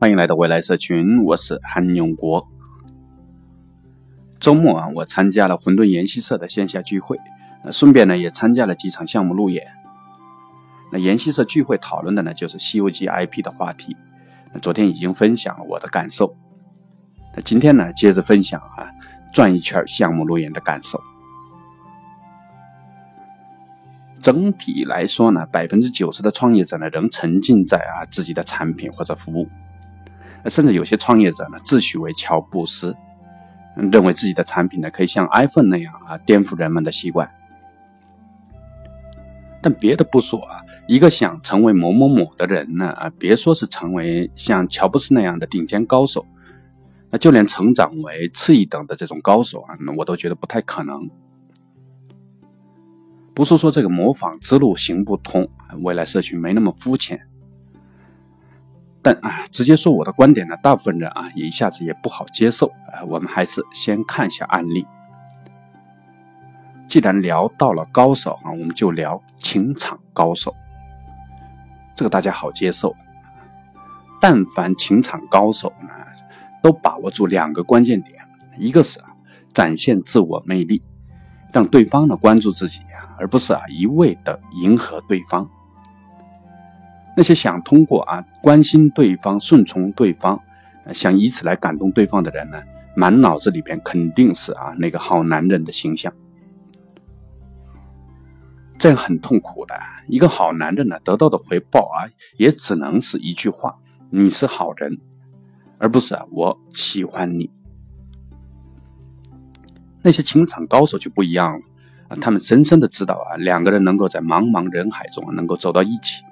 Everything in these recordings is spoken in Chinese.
欢迎来到未来社群，我是韩永国。周末啊，我参加了混沌研习社的线下聚会，那顺便呢也参加了几场项目路演。那研习社聚会讨论的呢就是《西游记》IP 的话题。那昨天已经分享了我的感受，那今天呢接着分享啊转一圈项目路演的感受。整体来说呢，百分之九十的创业者呢仍沉浸在啊自己的产品或者服务，甚至有些创业者呢自诩为乔布斯，认为自己的产品呢可以像 iPhone 那样啊颠覆人们的习惯。但别的不说啊，一个想成为某某某的人呢啊，别说是成为像乔布斯那样的顶尖高手，那就连成长为次一等的这种高手啊，那我都觉得不太可能。不是说这个模仿之路行不通，未来社群没那么肤浅。但啊，直接说我的观点呢，大部分人啊，一下子也不好接受啊。我们还是先看一下案例。既然聊到了高手啊，我们就聊情场高手。这个大家好接受。但凡情场高手呢，都把握住两个关键点：一个是啊，展现自我魅力，让对方呢关注自己。而不是啊一味的迎合对方。那些想通过啊关心对方、顺从对方，想以此来感动对方的人呢，满脑子里边肯定是啊那个好男人的形象。这样很痛苦的。一个好男人呢，得到的回报啊，也只能是一句话：“你是好人”，而不是啊我喜欢你。那些情场高手就不一样了。啊，他们深深的知道啊，两个人能够在茫茫人海中能够走到一起，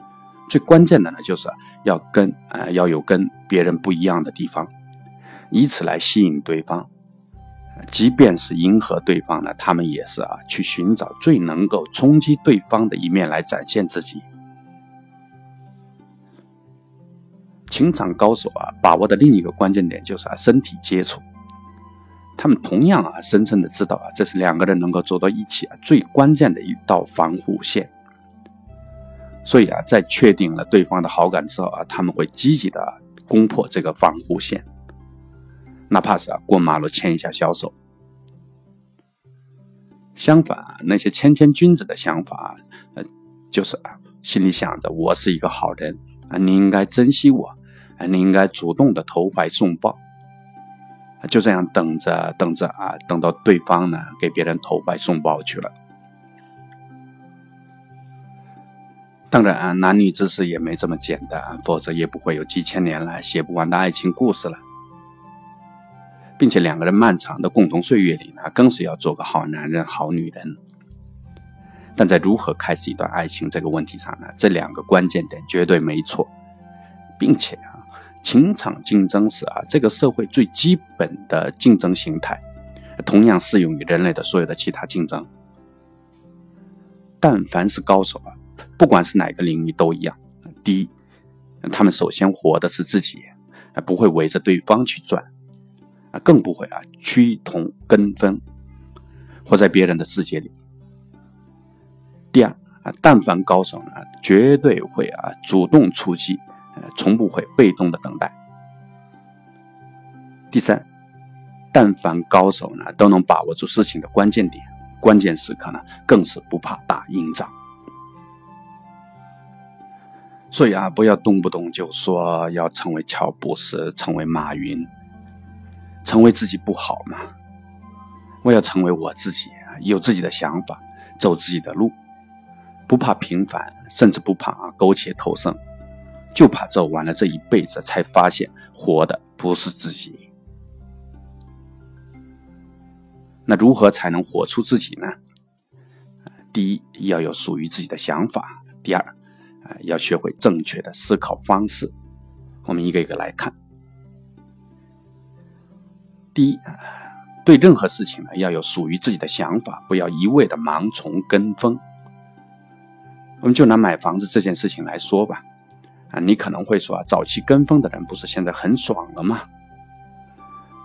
最关键的呢，就是要跟啊要有跟别人不一样的地方，以此来吸引对方。即便是迎合对方呢，他们也是啊去寻找最能够冲击对方的一面来展现自己。情场高手啊，把握的另一个关键点就是啊身体接触。他们同样啊，深深的知道啊，这是两个人能够走到一起啊最关键的一道防护线。所以啊，在确定了对方的好感之后啊，他们会积极的攻破这个防护线，哪怕是啊过马路牵一下小手。相反，那些谦谦君子的想法，呃，就是啊心里想着我是一个好人啊，你应该珍惜我啊，你应该主动的投怀送抱。就这样等着等着啊，等到对方呢给别人投怀送抱去了。当然啊，男女之事也没这么简单，否则也不会有几千年来写不完的爱情故事了。并且两个人漫长的共同岁月里呢，更是要做个好男人、好女人。但在如何开始一段爱情这个问题上呢，这两个关键点绝对没错，并且啊。情场竞争是啊，这个社会最基本的竞争形态，同样适用于人类的所有的其他竞争。但凡是高手啊，不管是哪个领域都一样。第一，他们首先活的是自己，不会围着对方去转，啊，更不会啊趋同跟风，活在别人的世界里。第二啊，但凡高手呢，绝对会啊主动出击。呃从不会被动的等待。第三，但凡高手呢，都能把握住事情的关键点，关键时刻呢，更是不怕打硬仗。所以啊，不要动不动就说要成为乔布斯，成为马云，成为自己不好吗？我要成为我自己，有自己的想法，走自己的路，不怕平凡，甚至不怕啊苟且偷生。就怕走完了这一辈子，才发现活的不是自己。那如何才能活出自己呢？第一，要有属于自己的想法；第二，要学会正确的思考方式。我们一个一个来看。第一，对任何事情呢，要有属于自己的想法，不要一味的盲从跟风。我们就拿买房子这件事情来说吧。啊，你可能会说啊，早期跟风的人不是现在很爽了吗？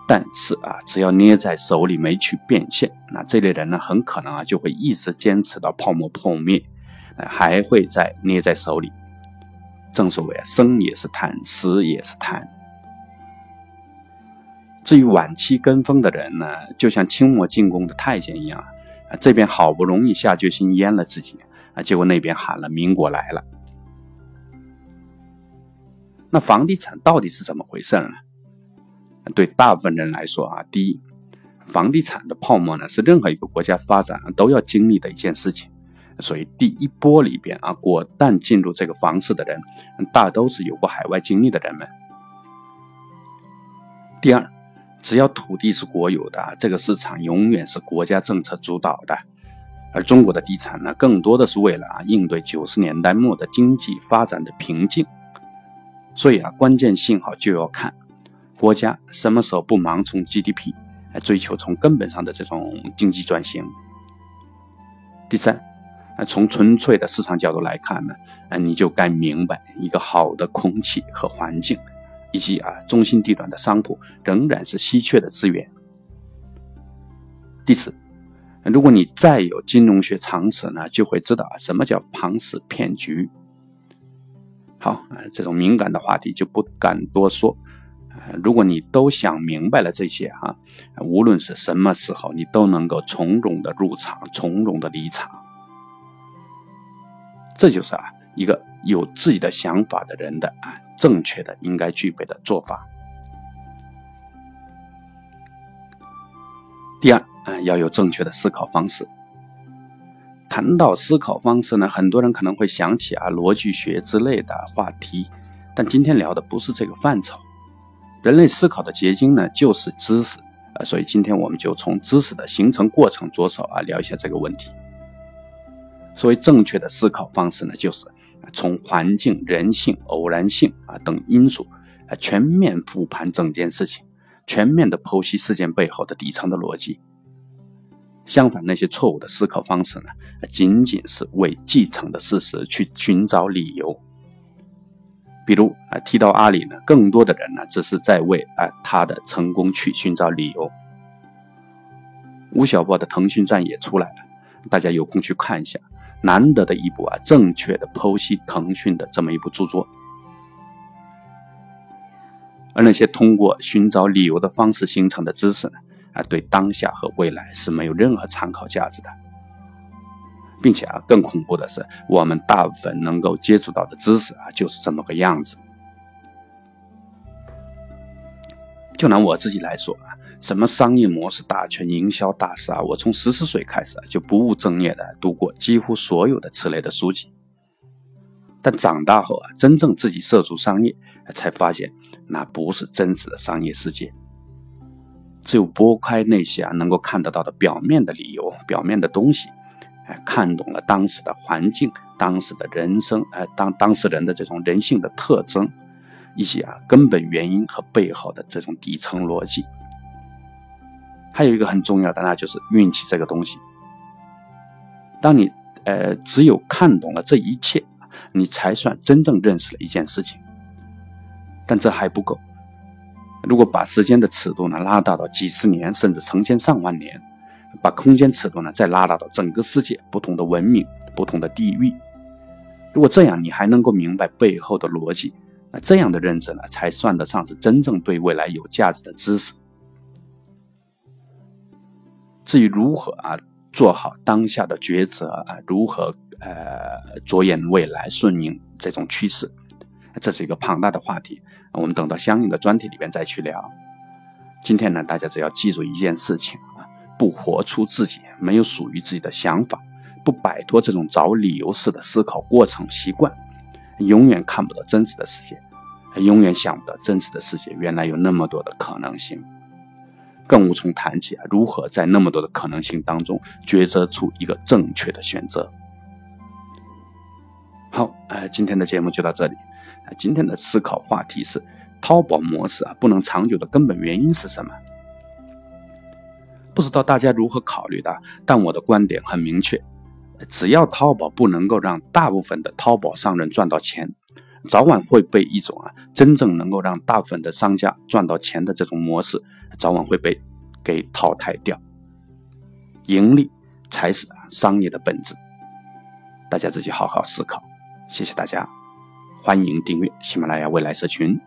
但是啊，只要捏在手里没去变现，那这类人呢，很可能啊就会一直坚持到泡沫破灭，还会再捏在手里。正所谓啊，生也是贪，死也是贪，至于晚期跟风的人呢，就像清末进宫的太监一样啊，这边好不容易下决心阉了自己啊，结果那边喊了民国来了。那房地产到底是怎么回事呢？对大部分人来说啊，第一，房地产的泡沫呢是任何一个国家发展都要经历的一件事情，所以第一波里边啊，果断进入这个房市的人，大都是有过海外经历的人们。第二，只要土地是国有的，这个市场永远是国家政策主导的，而中国的地产呢，更多的是为了啊应对九十年代末的经济发展的瓶颈，所以啊，关键信号就要看。国家什么时候不盲从 GDP 来追求从根本上的这种经济转型？第三，从纯粹的市场角度来看呢，啊，你就该明白一个好的空气和环境，以及啊中心地段的商铺仍然是稀缺的资源。第四，如果你再有金融学常识呢，就会知道什么叫庞氏骗局。好，这种敏感的话题就不敢多说。如果你都想明白了这些哈，无论是什么时候，你都能够从容的入场，从容的离场。这就是啊，一个有自己的想法的人的啊，正确的应该具备的做法。第二啊，要有正确的思考方式。谈到思考方式呢，很多人可能会想起啊，逻辑学之类的话题，但今天聊的不是这个范畴。人类思考的结晶呢，就是知识啊，所以今天我们就从知识的形成过程着手啊，聊一下这个问题。所谓正确的思考方式呢，就是从环境、人性、偶然性啊等因素啊，全面复盘整件事情，全面的剖析事件背后的底层的逻辑。相反，那些错误的思考方式呢，仅仅是为继承的事实去寻找理由。比如啊，提到阿里呢，更多的人呢，只是在为啊他的成功去寻找理由。吴晓波的腾讯传也出来了，大家有空去看一下，难得的一部啊正确的剖析腾讯的这么一部著作。而那些通过寻找理由的方式形成的知识呢，啊，对当下和未来是没有任何参考价值的。并且啊，更恐怖的是，我们大部分能够接触到的知识啊，就是这么个样子。就拿我自己来说啊，什么商业模式大全、营销大师啊，我从十四岁开始，就不务正业的读过几乎所有的此类的书籍。但长大后啊，真正自己涉足商业，才发现那不是真实的商业世界。只有拨开那些啊能够看得到的表面的理由、表面的东西。哎看懂了当时的环境，当时的人生，哎，当当事人的这种人性的特征，以及啊根本原因和背后的这种底层逻辑。还有一个很重要的，那就是运气这个东西。当你呃只有看懂了这一切，你才算真正认识了一件事情。但这还不够，如果把时间的尺度呢拉大到几十年，甚至成千上万年。把空间尺度呢再拉大到整个世界不同的文明、不同的地域，如果这样你还能够明白背后的逻辑，那这样的认知呢才算得上是真正对未来有价值的知识。至于如何啊做好当下的抉择啊，如何呃着眼未来、顺应这种趋势，这是一个庞大的话题，我们等到相应的专题里边再去聊。今天呢，大家只要记住一件事情啊。不活出自己，没有属于自己的想法，不摆脱这种找理由式的思考过程习惯，永远看不到真实的世界，永远想不到真实的世界原来有那么多的可能性，更无从谈起啊如何在那么多的可能性当中抉择出一个正确的选择。好，呃，今天的节目就到这里。今天的思考话题是淘宝模式啊不能长久的根本原因是什么？不知道大家如何考虑的，但我的观点很明确：只要淘宝不能够让大部分的淘宝商人赚到钱，早晚会被一种啊真正能够让大部分的商家赚到钱的这种模式，早晚会被给淘汰掉。盈利才是商业的本质，大家自己好好思考。谢谢大家，欢迎订阅喜马拉雅未来社群。